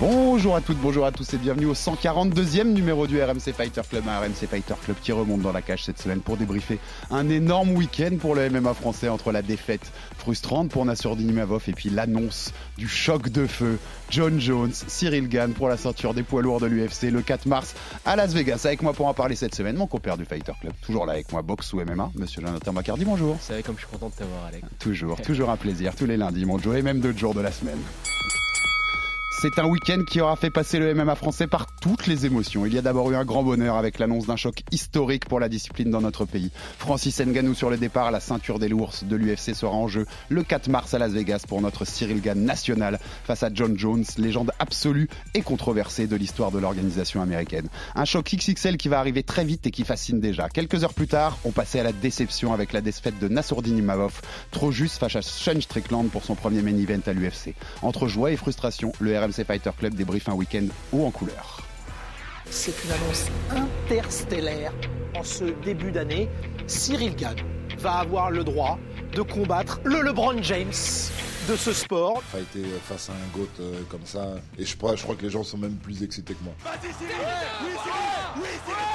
Bonjour à toutes, bonjour à tous et bienvenue au 142e numéro du RMC Fighter Club, un RMC Fighter Club qui remonte dans la cage cette semaine pour débriefer un énorme week-end pour le MMA français entre la défaite frustrante pour Nassourdine Imavov et puis l'annonce du choc de feu. John Jones, Cyril Gann pour la ceinture des poids lourds de l'UFC le 4 mars à Las Vegas. Avec moi pour en parler cette semaine, mon compère du Fighter Club, toujours là avec moi, boxe ou MMA, monsieur Jonathan Macardy, bonjour. C'est vrai comme je suis content de t'avoir Alex. Toujours, toujours un plaisir, tous les lundis, mon Joe, et même d'autres jours de la semaine. C'est un week-end qui aura fait passer le MMA français par toutes les émotions. Il y a d'abord eu un grand bonheur avec l'annonce d'un choc historique pour la discipline dans notre pays. Francis Ngannou sur le départ, la ceinture des lours de l'UFC sera en jeu le 4 mars à Las Vegas pour notre Cyril Gann national face à John Jones, légende absolue et controversée de l'histoire de l'organisation américaine. Un choc XXL qui va arriver très vite et qui fascine déjà. Quelques heures plus tard, on passait à la déception avec la défaite de Nassourdine Imavov, trop juste face à Sean Strickland pour son premier main event à l'UFC. Entre joie et frustration, le RMC Fighter Club débriefe un week-end haut en couleur. C'est une annonce interstellaire en ce début d'année. Cyril Gann va avoir le droit de combattre le LeBron James de ce sport. Fighter face à un GOAT euh, comme ça, et je crois, je crois que les gens sont même plus excités que moi. Vas-y Cyril Oui Cyril Oui Cyril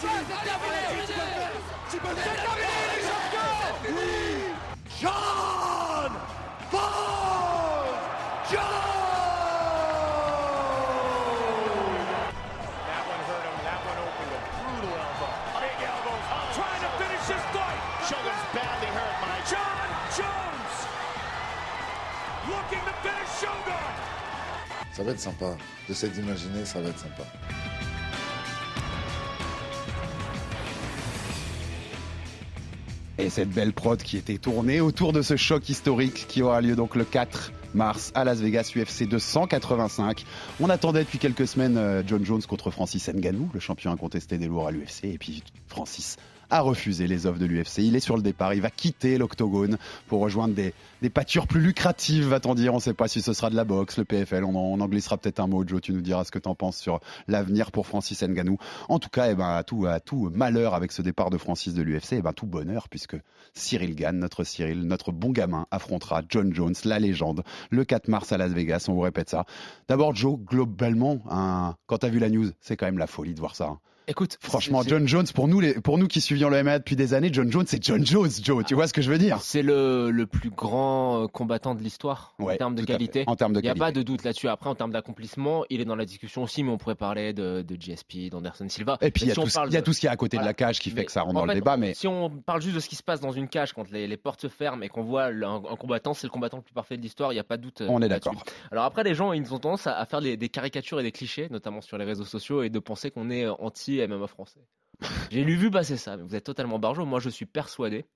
Cyril Cyril Cyril va être sympa. J'essaie d'imaginer, ça va être sympa. Et cette belle prod qui était tournée autour de ce choc historique qui aura lieu donc le 4 mars à Las Vegas UFC 285. On attendait depuis quelques semaines euh, John Jones contre Francis Ngannou, le champion incontesté des lourds à l'UFC. Et puis Francis a refusé les offres de l'UFC. Il est sur le départ, il va quitter l'octogone pour rejoindre des, des pâtures plus lucratives, va-t-on dire. On ne sait pas si ce sera de la boxe, le PFL. On en, on glissera peut-être un mot. Joe, tu nous diras ce que tu en penses sur l'avenir pour Francis Ngannou. En tout cas, eh ben, à, tout, à tout malheur avec ce départ de Francis de l'UFC, eh ben, tout bonheur puisque Cyril Gann, notre Cyril, notre bon gamin, affrontera John Jones, la légende, le 4 mars à Las Vegas. On vous répète ça. D'abord, Joe, globalement, quand tu as vu la news, c'est quand même la folie de voir ça. hein. Écoute, Franchement, John Jones, pour nous, les, pour nous qui suivions le MMA depuis des années, John Jones, c'est John Jones, Joe. Tu vois ce que je veux dire? C'est le, le plus grand euh, combattant de l'histoire Ouais, en termes de qualité. En termes de Il n'y a pas de doute là-dessus. Après, en termes d'accomplissement, il est dans la discussion aussi, mais on pourrait parler de, de GSP, d'Anderson Silva. Et puis, il y, si parle y a tout ce qui est à côté de la cage qui fait Mais que ça rentre en dans le débat. Mais Si on parle juste de ce qui se passe dans une cage quand les, les portes se ferment et qu'on voit un, un combattant, c'est le combattant le plus parfait de l'histoire, il n'y a pas de doute. euh, on est d'accord. Alors après, les gens, ils ont tendance à, à faire des, des caricatures et des clichés, notamment sur les réseaux sociaux, et de penser qu'on est anti-MMA français. J'ai lu vu passer ça, mais vous êtes totalement barjot. Moi, je suis persuadé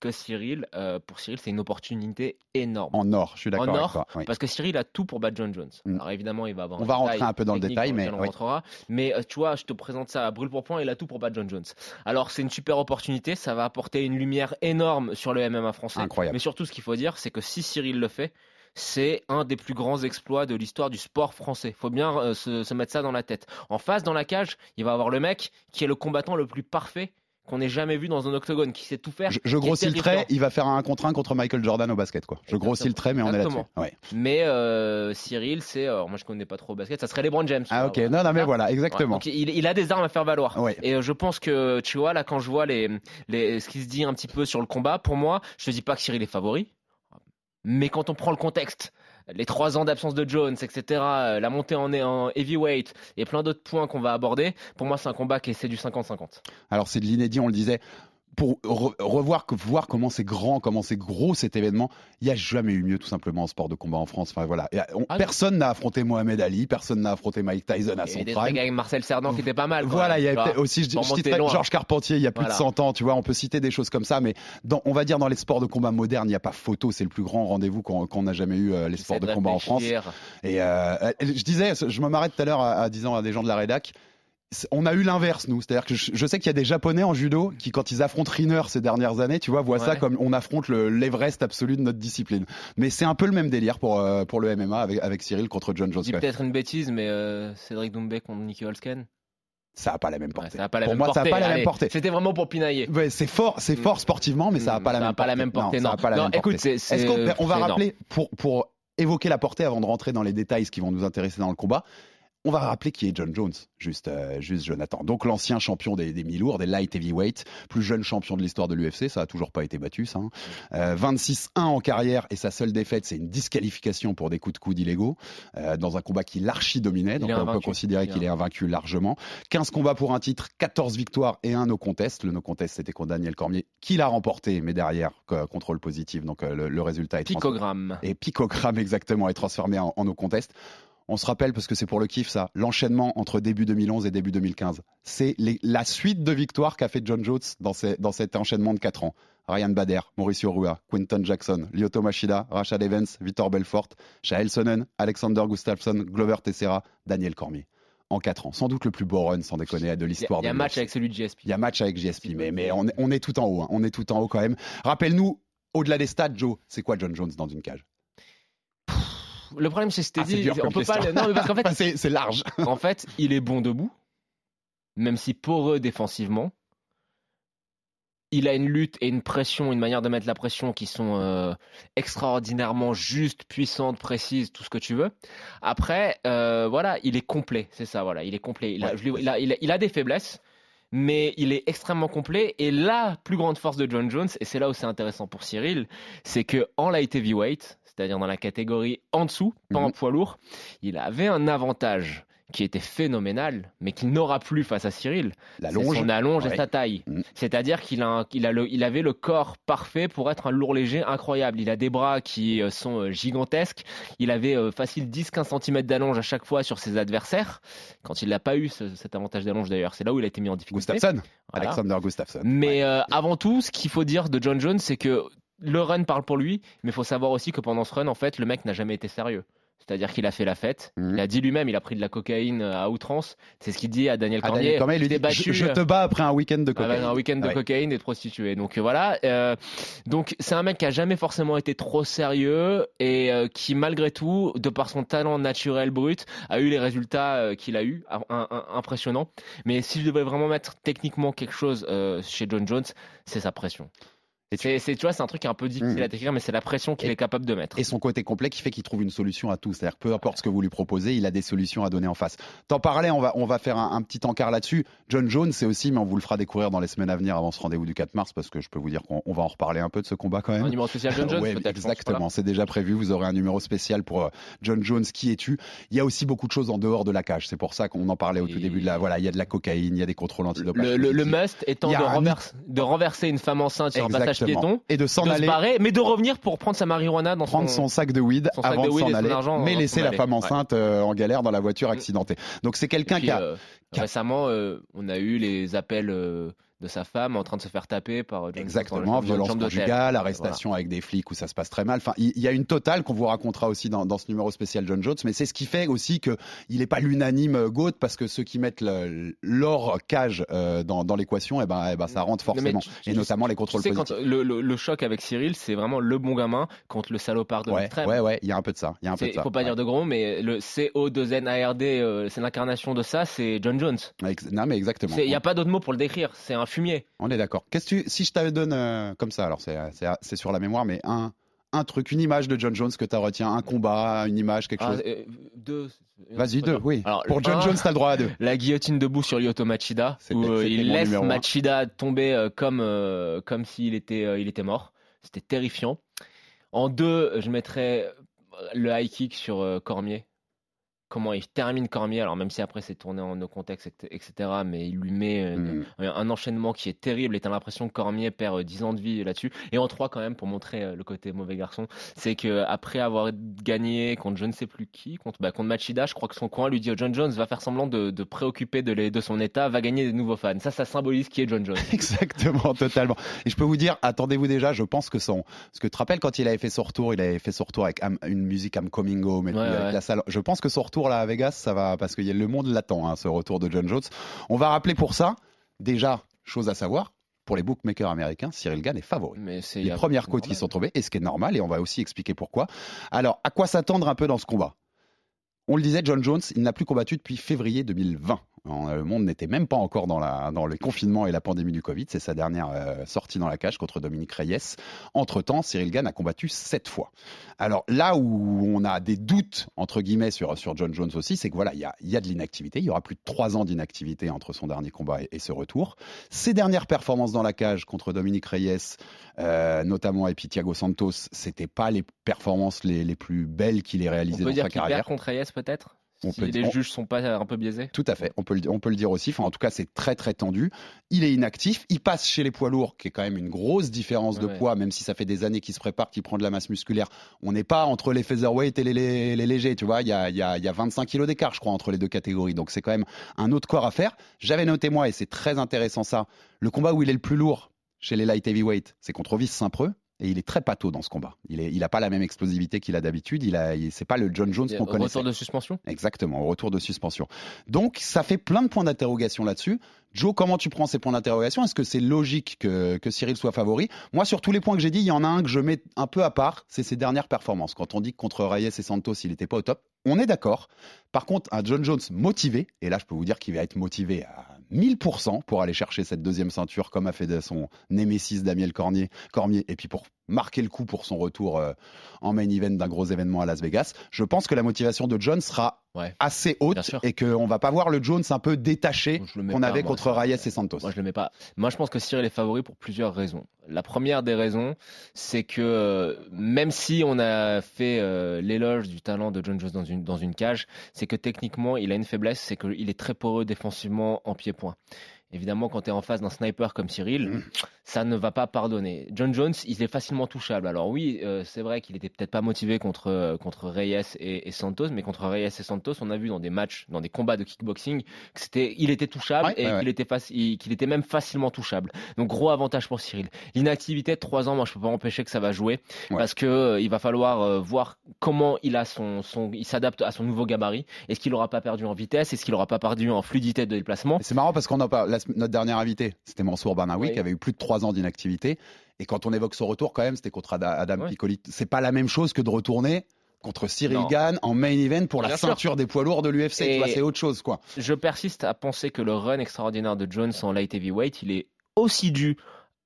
que Cyril, euh, pour Cyril, c'est une opportunité énorme. En or, je suis d'accord En avec or, toi. oui. Parce que Cyril a tout pour battre John Jones. Mm. Alors évidemment, il va avoir On va rentrer un peu dans le détail, mais on oui. rentrera. Mais euh, tu vois, je te présente ça à brûle pour point, il a tout pour battre John Jones. Alors c'est une super opportunité, ça va apporter une lumière énorme sur le MMA français. Incroyable. Mais surtout, ce qu'il faut dire, c'est que si Cyril le fait, c'est un des plus grands exploits de l'histoire du sport français. Faut bien euh, se, se mettre ça dans la tête. En face, dans la cage, il va avoir le mec qui est le combattant le plus parfait qu'on ait jamais vu dans un octogone, qui sait tout faire. Je, je grossis le trait, il va faire un contre un contre Michael Jordan au basket. quoi. Je grossis le trait, mais on est là-dessus. Ouais. Mais euh, Cyril, c'est. alors, moi, je connais pas trop au basket. Ça serait LeBron James. Ah ok, non, non, mais voilà, Ouais, exactement. donc, il, il a des armes à faire valoir. Ouais. Et euh, je pense que, tu vois, là, quand je vois les, les, ce qui se dit un petit peu sur le combat, pour moi, je te dis pas que Cyril est favori. Mais quand on prend le contexte, les trois ans d'absence de Jones, etc., euh, la montée en, en heavyweight et plein d'autres points qu'on va aborder, pour moi, c'est un combat qui est c'est du 50-50. Alors c'est de l'inédit, on le disait. Pour re- revoir, voir comment c'est grand, comment c'est gros cet événement, il n'y a jamais eu mieux tout simplement en sport de combat en France. Enfin voilà, Et, on- Ah, personne n'a affronté Mohamed Ali, personne n'a affronté Mike Tyson à Il y son avait des prime. trucs avec Marcel Cerdan qui était pas mal. quoi. Voilà, il y avait aussi, je, je loin. Georges Carpentier, il y a plus Voilà. de 100 ans, tu vois, on peut citer des choses comme ça, mais dans, on va dire dans les sports de combat modernes, il n'y a pas photo, c'est le plus grand rendez-vous qu'on qu'on a jamais eu, euh, les sports de combat en France. Et euh, je disais, je me m'arrête tout à l'heure à, à disant à des gens de la rédac, on a eu l'inverse, nous. C'est-à-dire que je, je sais qu'il y a des Japonais en judo qui, quand ils affrontent Riner ces dernières années, tu vois, voient ça comme on affronte le- l'Everest absolu de notre discipline. Mais c'est un peu le même délire pour, euh, pour le MMA avec, avec Cyril contre John Je Jones. dis Ouais. peut-être une bêtise, mais euh, Cédric Doumbé contre Nicky Holsken. Ça n'a pas la même Ouais, portée. ça n'a pas la pour même moi, portée. ça n'a pas la Allez, même portée. C'était vraiment pour pinailler. Ouais, c'est fort, c'est fort sportivement, mais ça n'a Mm, pas la ça même a pas la portée. même portée, ça a non. pas la Non, même écoute, portée. qu'on on va rappeler pour pour évoquer la portée avant de rentrer dans les détails, ce qui vont nous intéresser dans le combat. On va rappeler qui est John Jones, juste, euh, juste Jonathan. Donc l'ancien champion des, des mi-lourds, des light heavyweight, plus jeune champion de l'histoire de l'UFC, ça a toujours pas été battu, ça. hein. Euh, 26-1 en carrière et sa seule défaite, c'est une disqualification pour des coups de coude illégaux euh, dans un combat qu'il archi dominait. Il Donc on peut considérer qu'il est invaincu largement. 15 combats pour un titre, 14 victoires et un no contest. Le no contest, c'était contre Daniel Cormier, qui l'a remporté, mais derrière, contrôle positif. Donc le, le résultat est Picogramme. et picogramme exactement est transformé en, en no contest. On se rappelle parce que c'est pour le kiff ça, l'enchaînement entre début 2011 et début 2015. C'est la suite de victoires qu'a fait John Jones dans, ces- dans cet enchaînement de 4 ans. Ryan Bader, Mauricio Rua, Quinton Jackson, Lyoto Machida, Rashad Evans, Vitor Belfort, Shael Sonnen, Alexander Gustafsson, Glover Teixeira, Daniel Cormier. En 4 ans. Sans doute le plus beau run sans déconner de Il y a, l'histoire il y a de un match avec celui de GSP. Il y a match avec JSP, mais, mais on, est, on est tout en haut. hein. On est tout en haut quand même. Rappelle-nous, au-delà des stats, Joe, c'est quoi John Jones dans une cage? Le problème, c'est t'ai Ah, on peut pas. le- Non, mais parce qu'en fait, Enfin, c'est large. en fait, il est bon debout, même si poreux défensivement. Il a une lutte et une pression, une manière de mettre la pression qui sont euh, extraordinairement justes, puissantes, précises, tout ce que tu veux. Après, euh, voilà, il est complet, c'est ça, voilà, il est complet. Il a, Ouais. je l'ai- il a- il a- il a des faiblesses, mais il est extrêmement complet. Et la plus grande force de John Jones, et c'est là où c'est intéressant pour Cyril, c'est que en light heavyweight, c'est-à-dire dans la catégorie en dessous, pas en Mhm. poids lourd, il avait un avantage qui était phénoménal, mais qu'il n'aura plus face à Cyril. La C'est longe. Son allonge Ouais. et sa taille. Mhm. C'est-à-dire qu'il a, il a il avait le corps parfait pour être un lourd léger incroyable. Il a des bras qui euh, sont euh, gigantesques. Il avait euh, facile 10-15 cm d'allonge à chaque fois sur ses adversaires. Quand il n'a pas eu ce- cet avantage d'allonge d'ailleurs, c'est là où il a été mis en difficulté. Gustafsson. Voilà. Alexander Gustafsson. Mais Ouais. euh, avant tout, ce qu'il faut dire de John Jones, c'est que le run parle pour lui, mais il faut savoir aussi que pendant ce run, en fait, le mec n'a jamais été sérieux. C'est-à-dire qu'il a fait la fête. Mhm. Il a dit lui-même, il a pris de la cocaïne euh, à outrance. C'est ce qu'il dit à Daniel Ah, Cormier. Daniel Cormier lui Je t'ai dit battu, je, je te bats après un week-end de cocaïne. avec un week-end de Ouais. cocaïne et de prostituées. Donc euh, voilà. euh, donc c'est un mec qui a jamais forcément été trop sérieux et euh, qui malgré tout, de par son talent naturel brut, a eu les résultats euh, qu'il a eu, un- impressionnants. Mais si je devais vraiment mettre techniquement quelque chose euh, chez John Jones, c'est sa pression. C'est, c'est- tu vois, c'est un truc un peu difficile Mhm. à décrire, mais c'est la pression qu'il Et- est capable de mettre. Et son côté complet qui fait qu'il trouve une solution à tout. C'est-à-dire peu importe ce que vous lui proposez, il a des solutions à donner en face. T'en parlais, on va, on va faire un, un petit encart là-dessus. John Jones, c'est aussi, mais on vous le fera découvrir dans les semaines à venir avant ce rendez-vous du 4 mars, parce que je peux vous dire qu'on on va en reparler un peu de ce combat quand même. Un numéro spécial John Jones, Ouais, peut-être. je pense, exactement, voilà. c'est déjà prévu. Vous aurez un numéro spécial pour euh, John Jones, qui es-tu? Il y a aussi beaucoup de choses en dehors de la cage. C'est pour ça qu'on en parlait au tout début de la. Voilà, il y a de la cocaïne, il y a des contrôles antidopage. Le, le, le positifs. must étant de, renverse- renverser une femme enceinte sur un passage. Piéton, Et de s'en de se aller. barrer, mais de revenir pour prendre sa marijuana dans prendre son sac de weed son avant de s'en son aller, mais avant laisser la aller. femme Ouais. enceinte euh, en galère dans la voiture accidentée. Donc c'est quelqu'un Puis, qui a euh, qui a- récemment, euh, on a eu les appels de sa femme en train de se faire taper par euh, John Exactement, violence conjugale, arrestation avec des flics où ça se passe très mal. Enfin, il y a une totale qu'on vous racontera aussi dans, dans ce numéro spécial John Jones, mais c'est ce qui fait aussi que il n'est pas l'unanime euh, GOAT parce que ceux qui mettent l'or cage euh, dans, dans l'équation, eh ben, eh ben, ça rentre forcément, tu- et tu- notamment les Tu contrôles sais, quand positifs. le, le- le choc avec Cyril, c'est vraiment le bon gamin contre le salopard de Ouais, l'extrême. ouais, ouais, il y a un peu de ça. Il y a un peu de ça. faut pas ouais. dire de gros, mais le CO2NARD, euh, c'est l'incarnation de ça, c'est John Jones. Non, mais exactement. Il n'y a pas d'autre mot pour le décrire, c'est un fumier. On est d'accord. Qu'est-ce que tu, si je te donne euh, comme ça, alors c'est, sur la mémoire, mais un, un truc, une image de John Jones que tu retiens, un combat, une image, quelque Ah, chose. euh, deux. Vas-y, deux, oui. Alors, Pour John un, Jones, t'as le droit à deux. La guillotine debout sur Lyoto Machida, où euh, il laisse. Machida tomber euh, comme, comme s'il était, il était mort. C'était terrifiant. En deux, je mettrais le high kick sur Cormier. Comment il termine Cormier. Alors même si après c'est tourné en no contexte, etc. Mais il lui met euh, Mm. un, un enchaînement qui est terrible. Et t'as l'impression que Cormier perd euh, 10 ans de vie là-dessus. Et en 3 quand même pour montrer euh, le côté mauvais garçon, c'est que après avoir gagné contre je ne sais plus qui, contre bah, contre Machida, je crois que son coin lui dit oh, John Jones va faire semblant de, de préoccuper de, les- de son état, va gagner des nouveaux fans. Ça, ça symbolise qui est John Jones. Exactement, totalement. Et je peux vous dire, attendez-vous déjà, je pense que son. Parce que tu te rappelles quand il avait fait son retour, il avait fait son retour avec I'm- une musique I'm Coming Home et Ouais, ouais. la salle. Je pense que son retour là à Vegas, ça va. Parce que y a- le monde l'attend, hein, ce retour de John Jones. On va rappeler pour ça, déjà, chose à savoir, pour les bookmakers américains, Cyril Gann est favori. Mais Les premières côtes qui sont tombées, et ce qui est normal, et on va aussi expliquer pourquoi. Alors, à quoi s'attendre un peu dans ce combat? On le disait, John Jones, il n'a plus combattu depuis février 2020. Le monde n'était même pas encore dans, la, dans le confinement et la pandémie du Covid. C'est sa dernière euh, sortie dans la cage contre Dominique Reyes. Entre-temps, Cyril Gann a combattu sept fois. Alors là où on a des doutes, entre guillemets, sur, sur John Jones aussi, c'est que voilà, il y a, il y a de l'inactivité. Il y aura plus de trois ans d'inactivité entre son dernier combat et, et ce retour. Ses dernières performances dans la cage contre Dominique Reyes, euh, notamment et puis Thiago Santos, c'était pas les performances les, les plus belles qu'il ait On réalisées peut dans dire sa carrière. perd contre Reyes peut-être? On Si peut les on- juges sont pas un peu biaisés Tout à fait, on peut, le, on peut le dire aussi. Enfin, en tout cas, c'est très très tendu. Il est inactif. Il passe chez les poids lourds, qui est quand même une grosse différence de Ouais. poids, même si ça fait des années qu'il se prépare, qu'il prend de la masse musculaire. On n'est pas entre les featherweight et les, les- les légers, tu vois. Il y a, y a 25 kilos d'écart, je crois, entre les deux catégories. Donc c'est quand même un autre corps à faire. J'avais noté moi, et c'est très intéressant ça, le combat où il est le plus lourd chez les light heavyweight, c'est contre Vice Saint-Preux. Et il est très pâteau dans ce combat. Il n'a il a pas la même explosivité qu'il a d'habitude. Il a, c'est pas le John Jones qu'on connaissait. Retour de suspension? Exactement, au retour de suspension. Donc, ça fait plein de points d'interrogation là-dessus. Joe, comment tu prends ces points d'interrogation? Est-ce que c'est logique que, Cyril soit favori? Moi, sur tous les points que j'ai dit, il y en a un que je mets un peu à part, c'est ses dernières performances. Quand on dit que contre Reyes et Santos, il n'était pas au top, on est d'accord. Par contre, un John Jones motivé, et là, je peux vous dire qu'il va être motivé à 1000% pour aller chercher cette deuxième ceinture, comme a fait son némésis Daniel Cormier, Cormier, et puis pour marquer le coup pour son retour euh, en main event d'un gros événement à Las Vegas. Je pense que la motivation de Jones sera Ouais. assez haute et qu'on va pas voir le Jones un peu détaché qu'on avait contre. Reyes et Santos. Moi, je le mets pas. Moi, je pense que Cyril est favori pour plusieurs raisons. La première des raisons, c'est que euh, même si on a fait euh, l'éloge du talent de John Jones dans une, dans une cage, c'est que techniquement, il a une faiblesse, c'est qu'il est très poreux défensivement en pied-point. Évidemment, quand tu es en face d'un sniper comme Cyril, Mm. ça ne va pas pardonner. John Jones, il est facilement touchable. Alors oui, euh, c'est vrai qu'il était peut-être pas motivé contre, euh, contre Reyes et, et Santos, mais contre Reyes et Santos, on a vu dans des matchs, dans des combats de kickboxing, que c'était, il était touchable Ouais, et ouais, qu'il était, qu'il était même facilement touchable. Donc gros avantage pour Cyril. L'inactivité de 3 ans, moi je peux pas empêcher que ça va jouer parce que euh, il va falloir voir comment il a son, son il s'adapte à son nouveau gabarit. Est-ce qu'il aura pas perdu en vitesse? Est-ce qu'il aura pas perdu en fluidité de déplacement? C'est marrant parce qu'on en parle. la sem- notre dernier invité, c'était Mansour Barnaoui, Oui. qui avait eu plus de trois ans d'inactivité. Et quand on évoque son retour, quand même, c'était contre Ada- Adam Ouais. Piccoli. C'est pas la même chose que de retourner contre Cyril Non. Gann en main event pour la Bien sûr. ceinture des poids lourds de l'UFC. C'est autre chose, quoi. Je persiste à penser que le run extraordinaire de Jones en light heavyweight, il est aussi dû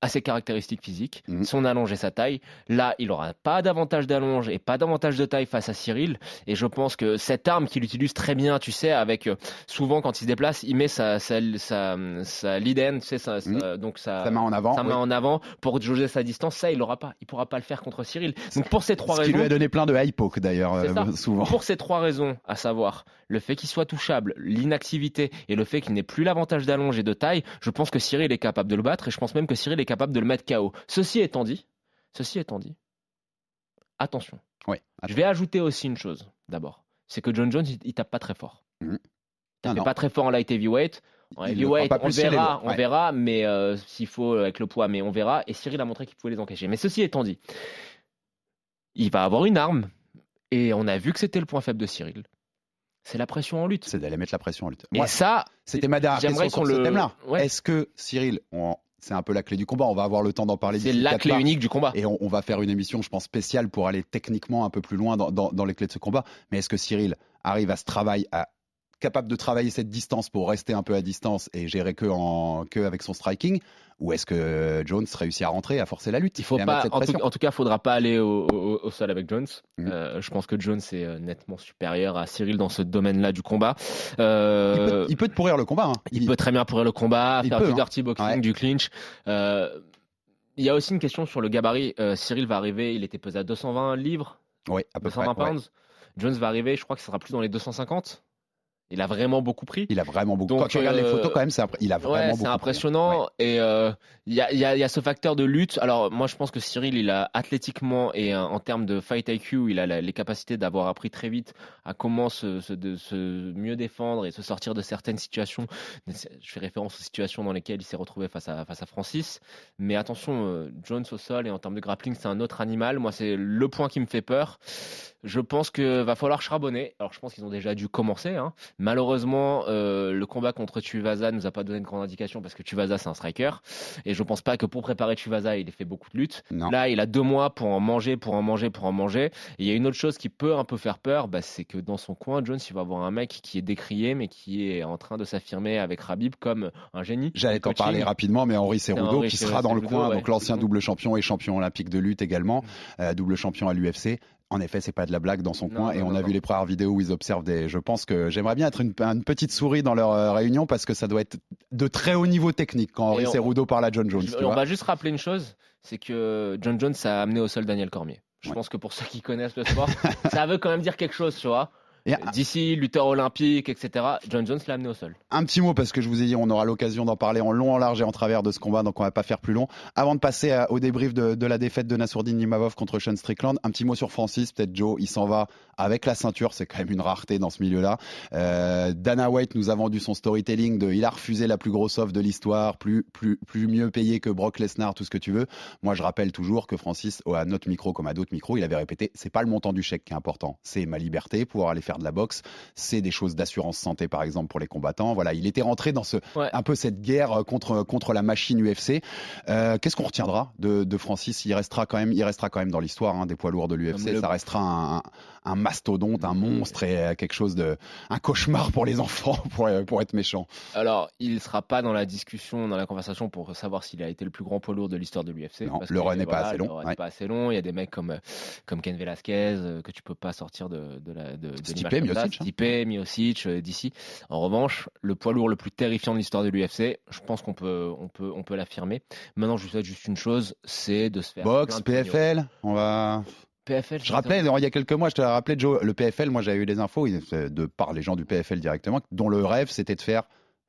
à ses caractéristiques physiques, Mhm. son allonge et sa taille. Là, il n'aura pas davantage d'allonge et pas davantage de taille face à Cyril. Et je pense que cette arme qu'il utilise très bien, tu sais, avec euh, souvent quand il se déplace, il met sa sa sa, tu sais, sa- donc sa, main en avant. sa oui. main en avant pour jauger sa distance. Ça, il l'aura pas. Il pourra pas le faire contre Cyril. Donc pour ces trois Ce qui raisons, lui a donné plein de high poke, d'ailleurs, euh, souvent. pour ces trois raisons, à savoir le fait qu'il soit touchable, l'inactivité et le fait qu'il n'ait plus l'avantage d'allonge et de taille, je pense que Cyril est capable de le battre et je pense même que Cyril est capable de le mettre KO. Ceci étant dit, ceci étant dit, attention. Oui. Je vais ajouter aussi une chose d'abord, c'est que John Jones il, il tape pas très fort. Mhm. Il tape pas très fort en light heavyweight. En on verra, on ouais. verra, mais euh, s'il faut euh, avec le poids, mais on verra. Et Cyril a montré qu'il pouvait les encaisser. Mais ceci étant dit, il va avoir une arme, et on a vu que c'était le point faible de Cyril. C'est la pression en lutte. C'est d'aller mettre la pression en lutte. Et Moi, ça, C'était ma dernière question sur ce le- thème-là. Ouais. Est-ce que Cyril, on- c'est un peu la clé du combat, on va avoir le temps d'en parler c'est la clé unique du combat. Et on, on va faire une émission, je pense, spéciale pour aller techniquement un peu plus loin dans, dans- dans les clés de ce combat. Mais est-ce que Cyril arrive à ce travail, à capable de travailler cette distance pour rester un peu à distance et gérer que, en, que avec son striking Ou est-ce que Jones réussit à rentrer, à forcer la lutte? Il faut pas, en tout, en tout cas, faudra pas aller au, au- au sol avec Jones. Mhm. Euh, je pense que Jones est euh, nettement supérieur à Cyril dans ce domaine-là du combat. il, Euh, peut, il peut te pourrir le combat. hein. Il peut très bien pourrir le combat, Il faire peut, du hein. dirty boxing, Ouais. du clinch. Euh, il y a aussi une question sur le gabarit. Cyril va arriver, il était pesé à 220 livres, Oui, à peu près. 220 ouais. pounds. Jones va arriver, je crois que ce sera plus dans les 250. Il a vraiment beaucoup pris. Il a vraiment beaucoup. Donc, Quand tu regardes les euh, photos, quand même, c'est impré- il a vraiment Ouais, beaucoup. c'est pris. impressionnant. Ouais. Et euh, il y, a, il y a- il y a ce facteur de lutte. Alors moi, je pense que Cyril, il a athlétiquement et euh, en termes de fight IQ, il a la- les capacités d'avoir appris très vite à comment se, se- de, se mieux défendre et se sortir de certaines situations. Je fais référence aux situations dans lesquelles il s'est retrouvé face à, face à Francis. Mais attention, euh, Jones au sol et en termes de grappling, c'est un autre animal. Moi, c'est le point qui me fait peur. Je pense que va falloir charbonner. Alors, je pense qu'ils ont déjà dû commencer. hein. Malheureusement, euh, le combat contre Tuivasa nous a pas donné de grande indication parce que Tuivasa c'est un striker et je pense pas que pour préparer Tuivasa il ait fait beaucoup de luttes. Non. Là, il a deux mois pour en manger, pour en manger, pour en manger. Et il y a une autre chose qui peut un peu faire peur, bah, c'est que dans son coin, Jones, il va avoir un mec qui est décrié mais qui est en train de s'affirmer avec Rabib comme un génie. J'allais t'en parler rapidement, mais Henri Cerudo qui sera dans le coin, ouais. donc l'ancien double champion et champion olympique de lutte également, euh, double champion à l'UFC. En effet, c'est pas de la blague dans son Non, coin, et on non, a vu les premières vidéos où ils observent des. Je pense que j'aimerais bien être une, une petite souris dans leur euh, réunion parce que ça doit être de très haut niveau technique quand Henri Cerudo parle à John Jones. Je- on va juste rappeler une chose, c'est que John Jones a amené au sol Daniel Cormier. Je Ouais. pense que pour ceux qui connaissent le sport, ça veut quand même dire quelque chose, tu vois. D'ici, lutteur olympique, etc. John Jones l'a amené au sol. Un petit mot parce que je vous ai dit, on aura l'occasion d'en parler en long, en large et en travers de ce combat, donc on va pas faire plus long. Avant de passer à- au débrief de, de la défaite de Nassourdine Nimavov contre Sean Strickland, un petit mot sur Francis, peut-être Joe, il s'en va avec la ceinture, c'est quand même une rareté dans ce milieu-là. Euh, Dana White nous a vendu son storytelling de, il a refusé la plus grosse offre de l'histoire, plus, plus, plus mieux payé que Brock Lesnar, tout ce que tu veux. Moi, je rappelle toujours que Francis, à notre micro comme à d'autres micros, il avait répété, c'est pas le montant du chèque qui est important, c'est ma liberté, pouvoir aller faire de la boxe, c'est des choses d'assurance santé par exemple pour les combattants. Voilà, il était rentré dans ce Ouais. un peu cette guerre euh, contre contre la machine UFC. Euh, Qu'est-ce qu'on retiendra de, de Francis? Il restera quand même, il restera quand même dans l'histoire hein, des poids lourds de l'UFC. Le- Ça restera un, un- un mastodonte, un monstre et euh, quelque chose de un cauchemar pour les enfants, pour pour être méchant. Alors, il ne sera pas dans la discussion, dans la conversation pour savoir s'il a été le plus grand poids lourd de l'histoire de l'UFC. Le que, run n'est pas voilà, assez le long, run ouais. n'est pas assez long. Il y a des mecs comme, comme Ken Velasquez que tu peux pas sortir de, de la de, de Stipe. Miocic, hein. Stipe, Miocic, euh, d'ici. En revanche, le poids lourd le plus terrifiant de l'histoire de l'UFC, je pense qu'on peut, on peut, on peut l'affirmer. Maintenant, je vous souhaite juste une chose, c'est de se faire. Boxe. PFL, on va. PFL. Je rappelais, il y a quelques mois, je te l'ai rappelé, Joe, le PFL, moi j'avais eu des infos de par les gens du PFL directement, dont le rêve c'était de faire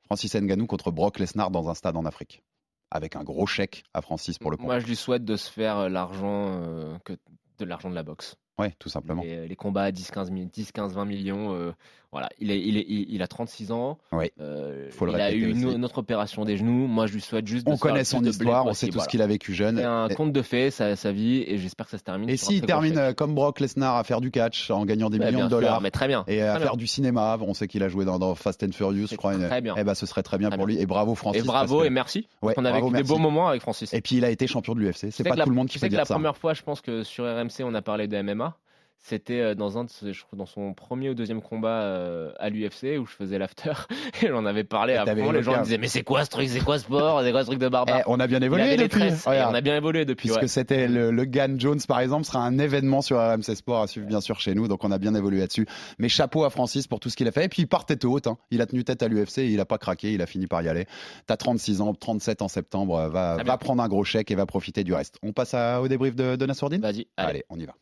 Francis Ngannou contre Brock Lesnar dans un stade en Afrique. Avec un gros chèque à Francis pour le combat. Moi, je lui souhaite de se faire euh, l'argent euh, que de l'argent de la boxe. Ouais, tout simplement. Les, les combats à 10, 15, 10, 15 20 millions, euh, voilà, il, est, il, est, il, il a 36 ans. Euh, Faut le il a répéter eu une, autre opération des genoux. Moi, je lui souhaite juste de On connaît son histoire, on sait tout ce qu'il a vécu jeune. C'est un Et- conte de fées, sa, sa vie, et j'espère que ça se termine. Et s'il termine euh, comme Brock Lesnar à faire du catch en gagnant des Ouais, millions de sûr, dollars mais très bien. et à Très faire bien. du cinéma, on sait qu'il a joué dans, dans Fast and Furious, je C'est crois. très bien. Eh ben, ce serait très bien Très pour bien. lui. Et bravo Francis. Et bravo que- et merci. Ouais, on a bravo, vécu des beaux moments avec Francis. Et puis il a été champion de l'UFC. C'est pas tout le monde qui peut sais que dire la ça. première fois, je pense que sur RMC, on a parlé de MMA. C'était euh, dans un de ses- je crois, dans son premier ou deuxième combat euh, à l'UFC où je faisais l'after et on avait parlé eu Les gens me disaient mais c'est quoi ce truc, c'est quoi ce sport, c'est quoi ce truc de barbare? Eh, on a bien évolué depuis. tresses, on a bien évolué depuis. Puisque ouais. c'était le, le Gann Jones, par exemple, sera un événement sur RMC Sport à suivre bien sûr chez nous, donc on a bien évolué là-dessus. Mais chapeau à Francis pour tout ce qu'il a fait. Et puis il part tête haute, hein. il a tenu tête à l'UFC, il a pas craqué, il a fini par y aller. T'as 36 ans, 37 en septembre, euh, va, va prendre un gros chèque et va profiter du reste. On passe à- au débrief de, de Nassourdine? Vas-y, allez. Allez, on y va.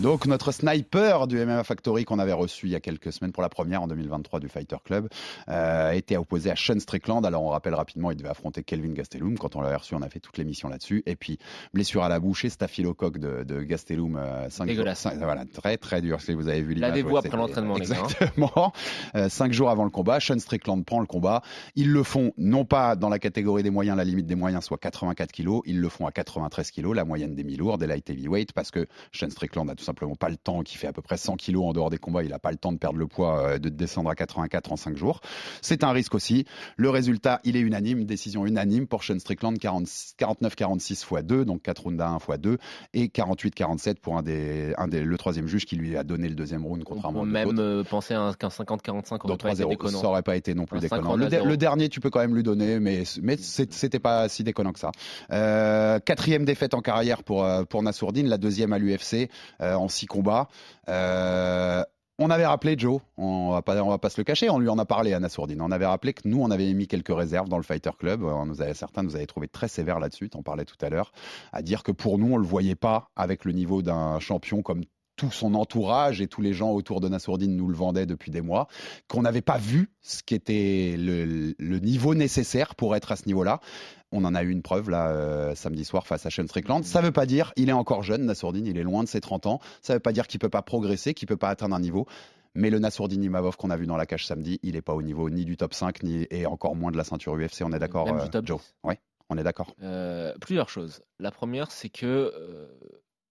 Donc notre sniper du MMA Factory qu'on avait reçu il y a quelques semaines pour la première en 2023 du Fighter Club euh, était opposé à Sean Strickland. Alors on rappelle rapidement, il devait affronter Kelvin Gastelum. Quand on l'avait reçu, on a fait toute l'émission là-dessus. Et puis blessure à la bouche et staphylocoque de, de Gastelum. Euh, cinq Dégueulasse. jours- cinq- voilà, très très dur. Si vous avez vu l'image. Lavez-vous ouais, après c'était- l'entraînement, hein. Exactement. Euh, cinq jours avant le combat, Sean Strickland prend le combat. Ils le font non pas dans la catégorie des moyens, la limite des moyens soit 84 kilos, ils le font à 93 kilos, la moyenne des mi-lourds, des light heavyweight, parce que Sean Strickland n'a tout simplement pas le temps, qui fait à peu près 100 kilos en dehors des combats, il n'a pas le temps de perdre le poids, euh, de descendre à 84 en 5 jours. C'est un risque aussi. Le résultat, il est unanime, décision unanime pour Sean Strickland, 40 49-46 x 2, donc 4 rounds à 1 x 2, et 48-47 pour un des, un des, le troisième juge qui lui a donné le deuxième round, On contrairement peut aux même euh, penser à un- qu'un 50-45 aurait pas été 3-0, déconnant. ça aurait pas été non plus Un déconnant. 50 Le, à de- 0. le dernier, tu peux quand même lui donner, mais, mais c'était pas si déconnant que ça. Euh, quatrième défaite en carrière pour, pour Nassourdine, la deuxième à l'UFC euh, en six combats. Euh, on avait rappelé Joe, on va pas, on va pas se le cacher, on lui en a parlé à Nassourdine. On avait rappelé que nous, on avait émis quelques réserves dans le Fighter Club. On nous avait, certains nous avaient trouvé très sévères là-dessus, t'en parlais tout à l'heure, à dire que pour nous, on le voyait pas avec le niveau d'un champion comme tout son entourage et tous les gens autour de Nassourdine nous le vendaient depuis des mois, qu'on n'avait pas vu ce qui était le, le niveau nécessaire pour être à ce niveau-là. On en a eu une preuve là euh, samedi soir face à Sean Strickland. Ça veut pas dire il est encore jeune, Nassourdine, il est loin de ses 30 ans. Ça veut pas dire qu'il peut pas progresser, qu'il peut pas atteindre un niveau. Mais le Nassourdine Imavov qu'on a vu dans la cage samedi, il est pas au niveau ni du top 5 ni et encore moins de la ceinture UFC. On est d'accord, euh, top Joe? 10. Oui, on est d'accord. Euh, plusieurs choses. La première, c'est que euh,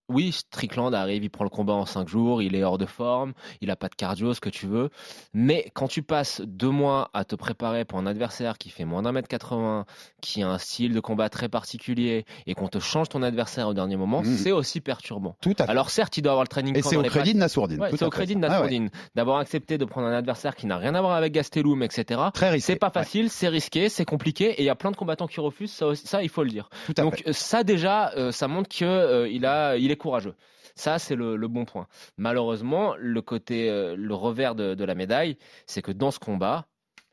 oui, Strickland arrive, il prend le combat en 5 jours, il est hors de forme, il a pas de cardio, ce que tu veux. Mais quand tu passes deux mois à te préparer pour un adversaire qui fait moins d'un mètre 80, qui a un style de combat très particulier, et qu'on te change ton adversaire au dernier moment, Mhm. c'est aussi perturbant. Tout à fait. Alors certes, il doit avoir le training et c'est au crédit de Nassourdine. C'est au crédit de Ah. Nassourdine d'avoir accepté de prendre un adversaire qui n'a rien à voir avec Gastelum, etc. Très risqué. C'est pas Ouais, facile, c'est risqué, c'est compliqué, et il y a plein de combattants qui refusent. Ça, aussi- ça il faut le dire. tout à Donc fait. ça déjà, euh, ça montre que euh, a, il est courageux. Ça c'est le, le bon point. Malheureusement, le côté, euh, le revers de, de la médaille, c'est que dans ce combat,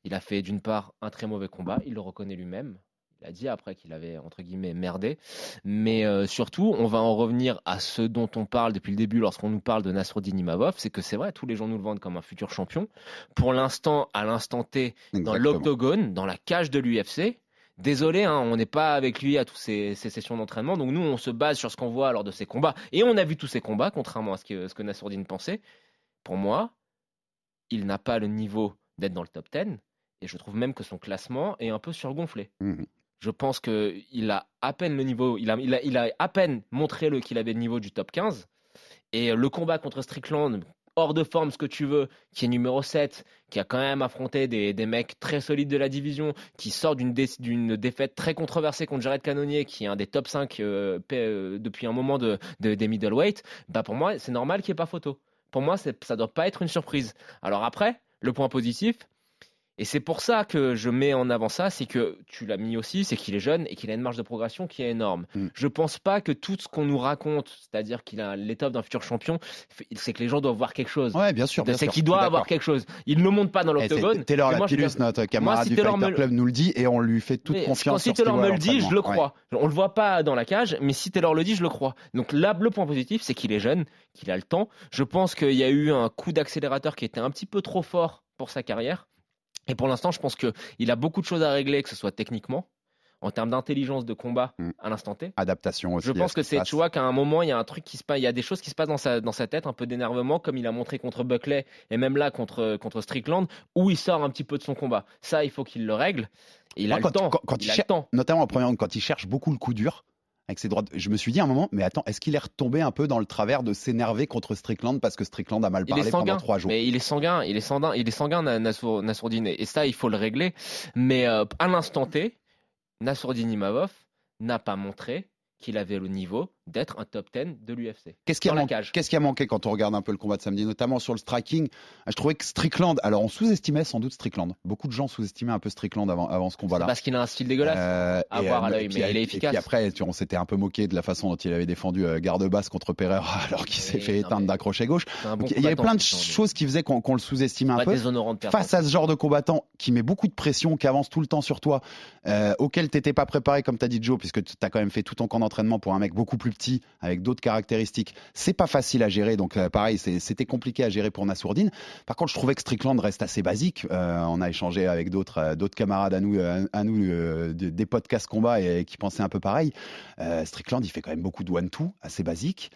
il a fait d'une part un très mauvais combat. Il le reconnaît lui-même. Il a dit après qu'il avait entre guillemets merdé. Mais euh, surtout, on va en revenir à ce dont on parle depuis le début lorsqu'on nous parle de Nasruddin Imavov, c'est que c'est vrai, tous les gens nous le vendent comme un futur champion. Pour l'instant, à l'instant T, dans l'octogone, dans la cage de l'UFC. Désolé, hein, on n'est pas avec lui à toutes ces, ces sessions d'entraînement. Donc nous, on se base sur ce qu'on voit lors de ses combats. Et on a vu tous ces combats, contrairement à ce que, ce que Nassourdine pensait. Pour moi, il n'a pas le niveau d'être dans le top 10. Et je trouve même que son classement est un peu surgonflé. Mhm. Je pense qu'il a à peine le niveau, il a, il a, il a à peine montré le- qu'il avait le niveau du top 15. Et le combat contre Strickland, hors de forme, ce que tu veux, qui est numéro 7, qui a quand même affronté des, des mecs très solides de la division, qui sort d'une dé- d'une défaite très controversée contre Jared Cannonier, qui est un des top 5 euh, euh, depuis un moment de, de- des middleweight, bah pour moi, c'est normal qu'il n'y ait pas photo. Pour moi, ça ne doit pas être une surprise. Alors après, le point positif, et c'est pour ça que je mets en avant ça, c'est que tu l'as mis aussi, c'est qu'il est jeune et qu'il a une marge de progression qui est énorme. Mm. Je pense pas que tout ce qu'on nous raconte, c'est-à-dire qu'il a l'étoffe d'un futur champion, c'est que les gens doivent voir quelque chose. Ouais, bien sûr. c'est qu'il doit avoir quelque chose. Il ne le montre pas dans c'est l'octogone. Taylor Lapillus, notre camarade si du Taylor Fighter me- Club, nous le dit et on lui fait toute mais confiance. Quand si sur Taylor me le dit, je le Ouais. crois. On le voit pas dans la cage, mais si Taylor le dit, je le crois. Donc là, le point positif, c'est qu'il est jeune, qu'il a le temps. Je pense qu'il y a eu un coup d'accélérateur qui était un petit peu trop fort pour sa carrière. Et pour l'instant, je pense qu'il a beaucoup de choses à régler, que ce soit techniquement, en termes d'intelligence de combat Mm. à l'instant T. Adaptation aussi. Je pense que c'est, tu vois, qu'à un moment, il y a un truc qui se passe, il y a des choses qui se passent dans sa, dans sa tête, un peu d'énervement, comme il a montré contre Buckley et même là contre, contre Strickland, où il sort un petit peu de son combat. Ça, il faut qu'il le règle. Et il Moi, a quand- le temps. quand- quand il il a cher- le temps. notamment en première quand il cherche beaucoup le coup dur avec ses droites. Je me suis dit à un moment, mais attends, est-ce qu'il est retombé un peu dans le travers de s'énerver contre Strickland parce que Strickland a mal Il est parlé pendant trois jours? Mais il est sanguin, il est sanguin, il est sanguin Na- Nassour- Nassourdine, et ça il faut le régler. Mais euh, à l'instant T, Nassourdine Imavov n'a pas montré qu'il avait le niveau d'être un top 10 de l'UFC. Qu'est-ce qui, a manqué- qu'est-ce qui a manqué quand on regarde un peu le combat de samedi, notamment sur le striking? Je trouvais que Strickland, alors on sous-estimait sans doute Strickland. Beaucoup de gens sous-estimaient un peu Strickland avant, avant ce combat-là. Parce qu'il a un style dégueulasse. Euh, à et, voir euh, à l'œil, et mais il est et efficace. puis après, tu- on s'était un peu moqué de la façon dont il avait défendu euh, garde basse contre Pereira alors qu'il s'est fait éteindre d'un crochet gauche. Bon Donc, il y avait plein de choses qui faisaient qu'on le sous-estimait un peu. Face à ce genre de combattant qui met beaucoup de pression, qui avance tout le temps sur toi, euh, auquel tu n'étais pas préparé, comme tu as dit Joe, puisque tu as quand même fait tout ton camp d'entraînement pour un mec beaucoup plus avec d'autres caractéristiques, c'est pas facile à gérer. Donc, euh, pareil, c'était compliqué à gérer pour Nassourdine. Par contre, je trouvais que Strickland reste assez basique. Euh, on a échangé avec d'autres euh, camarades à nous, à nous de- des podcasts combat et, qui pensaient un peu pareil. Strickland, il fait quand même beaucoup de one-two, assez basique.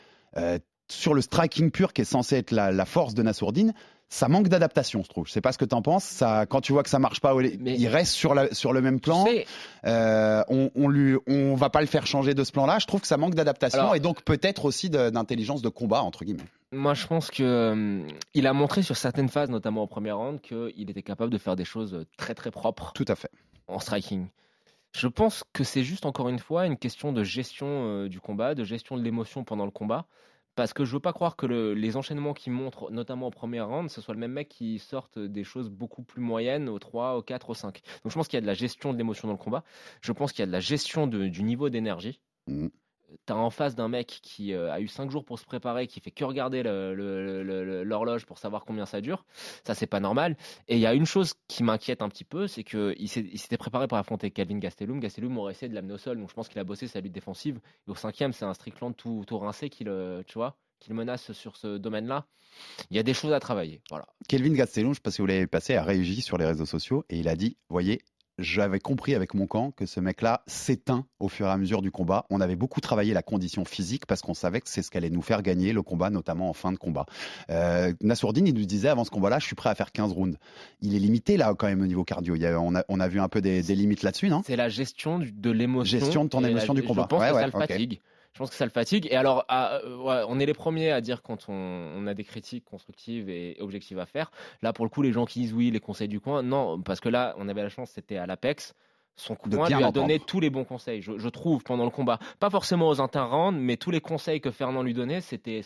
Sur le striking pur, qui est censé être la, la force de Nassourdine, ça manque d'adaptation, je trouve. Je sais pas ce que tu en penses. Ça, quand tu vois que ça marche pas, Mais- il reste sur, la, sur le même plan. Euh, on, on lui, on va pas le faire changer de ce plan-là. Je trouve que ça manque d'adaptation et donc peut-être aussi de- d'intelligence de combat entre guillemets. Moi, je pense que euh, il a montré sur certaines phases, notamment en première round, qu'il était capable de faire des choses très très propres Tout à fait. en striking. Je pense que c'est juste encore une fois une question de gestion euh, du combat, de gestion de l'émotion pendant le combat. Parce que je veux pas croire que le- les enchaînements qu'il montre, notamment en première round, ce soit le même mec qui sorte des choses beaucoup plus moyennes au 3, au 4, au 5. Donc je pense qu'il y a de la gestion de l'émotion dans le combat. Je pense qu'il y a de la gestion du niveau d'énergie. Mhm. T'as en face d'un mec qui euh, a eu 5 jours pour se préparer, qui fait que regarder le- le- le- le- l'horloge pour savoir combien ça dure. Ça, c'est pas normal. Et il y a une chose qui m'inquiète un petit peu, c'est qu'il s'était préparé pour affronter Calvin Gastelum. Gastelum aurait essayé de l'amener au sol, donc je pense qu'il a bossé sa lutte défensive. Et au cinquième, c'est un Strickland tout, rincé qui le, tu vois, qu'il menace sur ce domaine-là. Il y a des choses à travailler. Voilà. Kelvin Gastelum, je ne sais pas si vous l'avez passé, a réagi sur les réseaux sociaux et il a dit Voyez, j'avais compris avec mon camp que ce mec-là s'éteint au fur et à mesure du combat. On avait beaucoup travaillé la condition physique parce qu'on savait que c'est ce qu'allait nous faire gagner le combat, notamment en fin de combat. Euh, Nassourdine, il nous disait avant ce combat-là, je suis prêt à faire 15 rounds. Il est limité là quand même au niveau cardio. Il y a, on, a, on, a, vu un peu des, des limites là-dessus, non? C'est la gestion de l'émotion. Gestion de ton émotion la, du combat. Je pense ouais, que ouais, ça le okay. fatigue. Je pense que ça le fatigue. Et alors, ouais, on est les premiers à dire quand on, on, a des critiques constructives et objectives à faire. Là, pour le coup, les gens qui disent oui, les conseils du coin, non, parce que là, on avait la chance, c'était à l'Apex son coin lui a donné tous les bons conseils, je, je, trouve, pendant le combat. Pas forcément aux interrounds, mais tous les conseils que Fernand lui donnait, c'était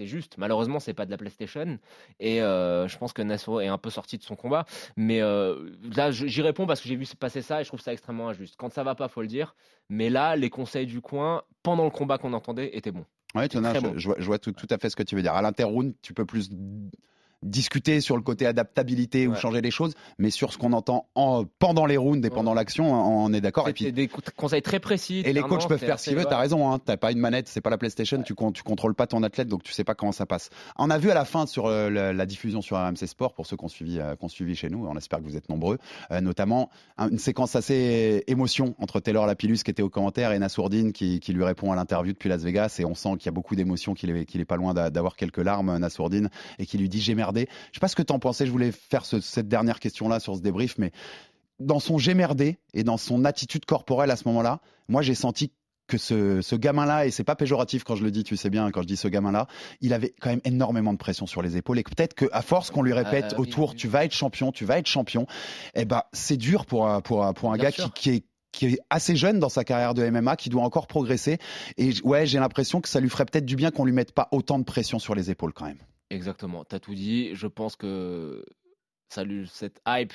juste. Malheureusement, c'est pas de la PlayStation. Et euh, je pense que Nassau est un peu sorti de son combat. Mais euh, là, j'y réponds parce que j'ai vu passer ça et je trouve ça extrêmement injuste. Quand ça va pas, faut le dire. Mais là, les conseils du coin, pendant le combat qu'on entendait, étaient bons. Oui, tu as, je, bon. je, vois, je, vois, tout, tout, à fait ce que tu veux dire. À l'interround, tu peux plus discuter sur le côté adaptabilité ouais. ou changer les choses, mais sur ce qu'on entend en, pendant les rounds et pendant ouais. l'action, on est d'accord. Et puis des conseils très précis. Et les coachs peuvent faire ce qu'ils veulent. T'as raison. Hein, T'as pas une manette, c'est pas la PlayStation. Ouais. Tu, tu contrôles pas ton athlète, donc tu sais pas comment ça passe. On a vu à la fin sur euh, la, la, diffusion sur RMC Sport pour ceux qui ont suivi, euh, suivi chez nous. On espère que vous êtes nombreux, euh, notamment une séquence assez émotion entre Taylor Lapillus qui était au commentaire et Nassourdine qui, qui lui répond à l'interview depuis Las Vegas et on sent qu'il y a beaucoup d'émotions, qu'il est, pas loin d'avoir quelques larmes, Nassourdine, et qui lui dit j'ai merdé. Je sais pas ce que en pensais Je voulais faire ce, cette dernière question-là sur ce débrief, mais dans son gémerdé et dans son attitude corporelle à ce moment-là, moi j'ai senti que ce, ce gamin-là, et c'est pas péjoratif quand je le dis, tu sais bien, quand je dis ce gamin-là, il avait quand même énormément de pression sur les épaules et peut-être qu'à force qu'on lui répète euh, autour, oui, oui. tu vas être champion, tu vas être champion, eh ben c'est dur pour un, pour gars qui, qui est qui est assez jeune dans sa carrière de MMA, qui doit encore progresser. Et ouais, j'ai l'impression que ça lui ferait peut-être du bien qu'on lui mette pas autant de pression sur les épaules quand même. Exactement, tu as tout dit. Je pense que ça lui, cette hype,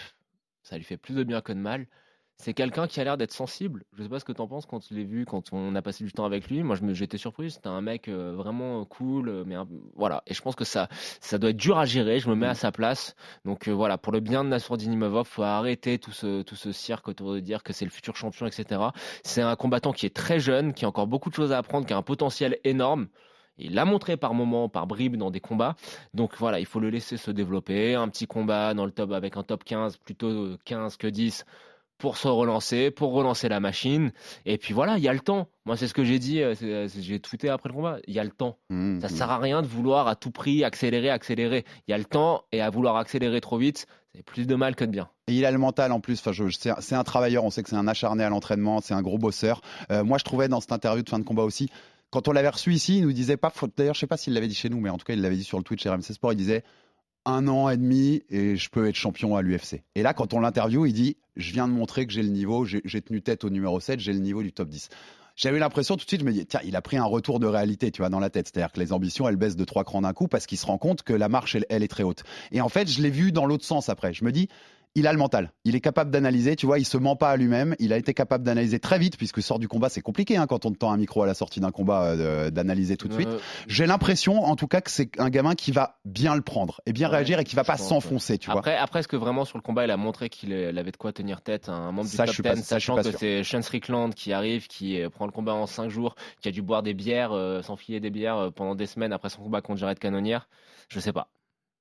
ça lui fait plus de bien que de mal. C'est quelqu'un qui a l'air d'être sensible. Je sais pas ce que tu en penses quand tu l'as vu, quand on a passé du temps avec lui. Moi, j'étais surpris. C'était un mec euh, vraiment cool, mais un, voilà. Et je pense que ça, ça doit être dur à gérer. Je me mets à sa place. Donc euh, voilà, pour le bien de Nassourdine Imavov, faut arrêter tout ce, tout ce cirque autour de dire que c'est le futur champion, etc. C'est un combattant qui est très jeune, qui a encore beaucoup de choses à apprendre, qui a un potentiel énorme. Il l'a montré par moments, par bribes dans des combats. Donc voilà, il faut le laisser se développer. Un petit combat dans le top avec un top 15, plutôt 15 que 10 pour se relancer, pour relancer la machine. Et puis voilà, il y a le temps. Moi, c'est ce que j'ai dit, j'ai tweeté après le combat. Il y a le temps. Mmh, ça sert à rien de vouloir à tout prix accélérer, accélérer. Il y a le temps et à vouloir accélérer trop vite, c'est plus de mal que de bien. Et il a le mental en plus. Enfin, c'est un travailleur. On sait que c'est un acharné à l'entraînement. C'est un gros bosseur. Euh, moi, je trouvais dans cette interview de fin de combat aussi quand on l'avait reçu ici, il nous disait pas, d'ailleurs, je sais pas s'il l'avait dit chez nous, mais en tout cas, il l'avait dit sur le Twitch RMC Sport, il disait un an et demi et je peux être champion à l'UFC. Et là, quand on l'interview, il dit, je viens de montrer que j'ai le niveau, j'ai tenu tête au numéro 7, j'ai le niveau du top 10 j'avais l'impression tout de suite, je me dis, tiens, il a pris un retour de réalité, tu vois, dans la tête. C'est-à-dire que les ambitions, elles baissent de trois crans d'un coup parce qu'il se rend compte que la marche, elle, elle, est très haute. Et en fait, je l'ai vu dans l'autre sens après. Je me dis, il a le mental. Il est capable d'analyser, tu vois, il se ment pas à lui-même. Il a été capable d'analyser très vite, puisque sort du combat, c'est compliqué hein, quand on te tend un micro à la sortie d'un combat, euh, d'analyser tout de suite. Euh... J'ai l'impression, en tout cas, que c'est un gamin qui va bien le prendre et bien ouais, réagir et qui va pas s'enfoncer, tu vois. Après, est-ce que vraiment sur le combat, il a montré qu'il avait de quoi tenir tête un membre ça, du top 10, sachant que c'est Sean Strickland qui arrive, qui prend le combat en 5 jours, qui a dû boire des bières, euh, s'enfiler des bières euh, pendant des semaines après son combat contre Jared Cannonier? Je sais pas.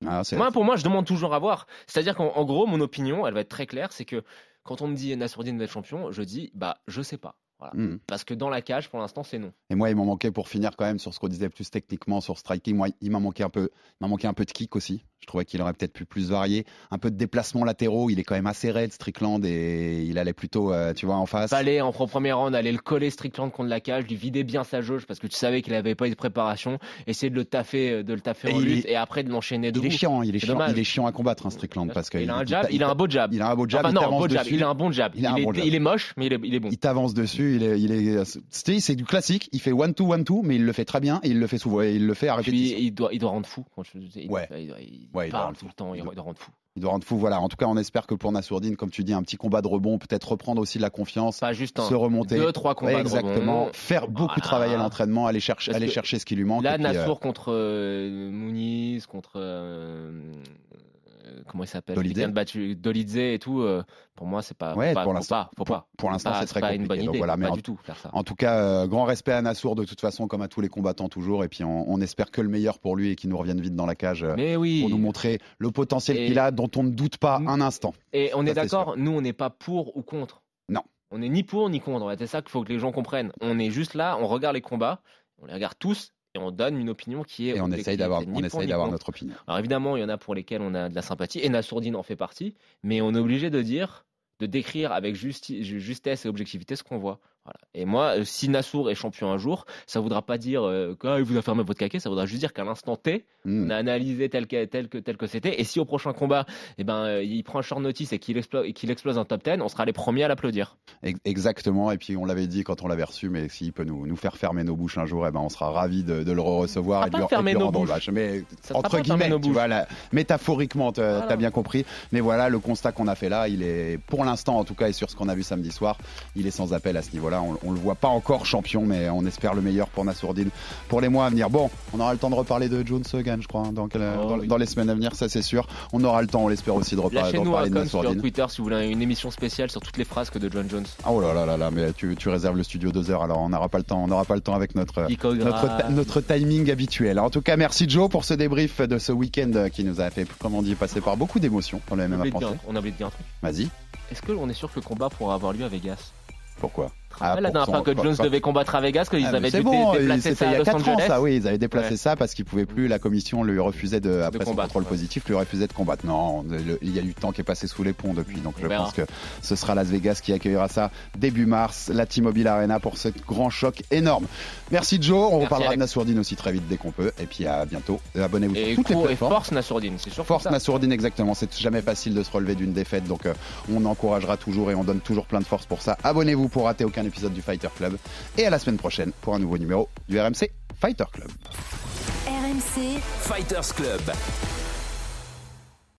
Ah, moi, pour moi, je demande toujours à voir. C'est-à-dire qu'en gros, mon opinion, elle va être très claire, c'est que quand on me dit Nassourdine va être champion, je dis, bah, je sais pas. Voilà. Mmh. Parce que dans la cage, pour l'instant, c'est non. Et moi, il m'en manquait pour finir quand même sur ce qu'on disait plus techniquement sur striking. Moi, il m'a manqué un peu, m'a manqué un peu de kick aussi. Je trouvais qu'il aurait peut-être pu plus varier, un peu de déplacements latéraux. Il est quand même assez raide, Strickland, et il allait plutôt, euh, tu vois, en face. Fallait en premier round aller le coller Strickland contre la cage, lui vider bien sa jauge parce que tu savais qu'il avait pas eu de préparation, essayer de le taffer, de le taffer et en lutte est... et après de l'enchaîner de Il est chiant, il est, chiant, il est chiant à combattre, un Strickland, parce que il a un jab, il, a un beau jab. Il a un beau jab. Enfin, non, un beau jab. Il a un bon jab. Il, est, il moche, mais il est, il est bon. Il t'avance dessus, il est, il est, c'est du classique. Il fait one two one two, mais il le fait très bien et il le fait souvent. Il le fait à répétition. Puis il doit, il doit rendre fou. Il, ouais. Il, ouais, il parle doit tout le temps. Il doit rendre fou. Il doit rendre fou, voilà. En tout cas, on espère que pour Nassourdine, comme tu dis, un petit combat de rebond, peut-être reprendre aussi de la confiance, pas juste un, se remonter, deux, trois combats exactement, de rebond. faire beaucoup voilà. travailler à l'entraînement, aller chercher, aller chercher ce qui lui manque. Là, puis, Nassour euh... contre euh, Mouniz, contre euh, euh, comment il s'appelle battre Dolidze et tout. euh, pour moi, c'est pas. Ouais, faut pas, pour faut l'instant- pas, faut pas. Pour l'instant, c'est très pas une bonne compliqué. Donc idée. voilà, mais pas en- du tout faire ça. En tout cas, euh, grand respect à Nassour de toute façon, comme à tous les combattants toujours. Et puis on, on espère que le meilleur pour lui et qu'il nous revienne vite dans la cage euh, Mais oui. pour nous montrer le potentiel qu'il a, dont on ne doute pas un instant. Et on Ça, est d'accord, nous, on n'est pas pour ou contre. Non. On n'est ni pour ni contre. C'est ça qu'il faut que les gens comprennent. On est juste là, on regarde les combats, on les regarde tous et on donne une opinion qui est. Et on objective. essaye d'avoir, on essaye notre opinion. Alors évidemment, il y en a pour lesquels on a de la sympathie, et Nassourdine en fait partie, mais on est obligé de dire, de décrire avec justi- justesse et objectivité ce qu'on voit. Voilà. Et moi, euh, si Nassour est champion un jour, ça voudra pas dire euh, qu'il vous a fermé votre caquet, ça voudra juste dire qu'à l'instant T, Hmm. on a analysé tel que tel que tel que c'était, et si au prochain combat, eh ben, euh, il prend un short notice et qu'il explose, et qu'il explose un top 10, on sera les premiers à l'applaudir. Ex- Exactement, et puis on l'avait dit quand on l'avait reçu, mais s'il peut nous, nous faire fermer nos bouches un jour, eh ben on sera ravis de, de le recevoir Ça et de lui, et de fermer lui nos rendre bouches. hommage. Mais Ça entre guillemets, nos tu bouches. vois, là, métaphoriquement, tu as Voilà. bien compris. Mais voilà, le constat qu'on a fait là, il est, pour l'instant en tout cas, et sur ce qu'on a vu samedi soir, il est sans appel à ce niveau-là. On, on le voit pas encore champion, mais on espère le meilleur pour Nassourdine pour les mois à venir. Bon, on aura le temps de reparler de Jones Hogan, je crois, hein, dans, quel- Oh, dans, oui. dans les semaines à venir, ça c'est sûr. On aura le temps, on l'espère aussi, de reparler, de reparler de com sur Nassourdine. Twitter si vous voulez une émission spéciale sur toutes les frasques de John Jones. Oh là là là là, mais tu, tu réserves le studio deux heures, alors on n'aura pas le temps, on n'aura pas le temps avec notre notre, timing habituel. En tout cas, merci Joe pour ce débrief de ce week-end qui nous a fait, comme on dit, passer par beaucoup d'émotions dans le On a MMA français. on a oublié de dire un truc. Vas-y, Est-ce qu'on est sûr que le combat pourra avoir lieu à Vegas? Pourquoi? Rappelles la dernière fois que Jones devait combattre à Vegas, qu'ils Ah, avaient dû bon, déplacer ça il y à a Los 4 ans Angeles ça, oui, ils avaient déplacé ça parce qu'ils pouvaient plus, la commission lui refusait de, après son contrôle positif, lui refusait de combattre. Non, il y a le temps qui est passé sous les ponts depuis, donc On je pense que ce sera Las Vegas qui accueillera ça début mars, la T-Mobile Arena pour ce grand choc énorme. Merci Joe, on reparlera de Alex. Nassourdine aussi très vite dès qu'on peut, et puis à bientôt. Abonnez-vous Et, sur toutes les plateformes. force Nassourdine, c'est sûr. Force ça. Nassourdine, exactement. C'est jamais facile de se relever d'une défaite, donc euh, on encouragera toujours et on donne toujours plein de force pour ça. Abonnez-vous pour rater aucun épisode du Fighter Club. Et à la semaine prochaine pour un nouveau numéro du RMC Fighter Club. RMC, Fighters Club.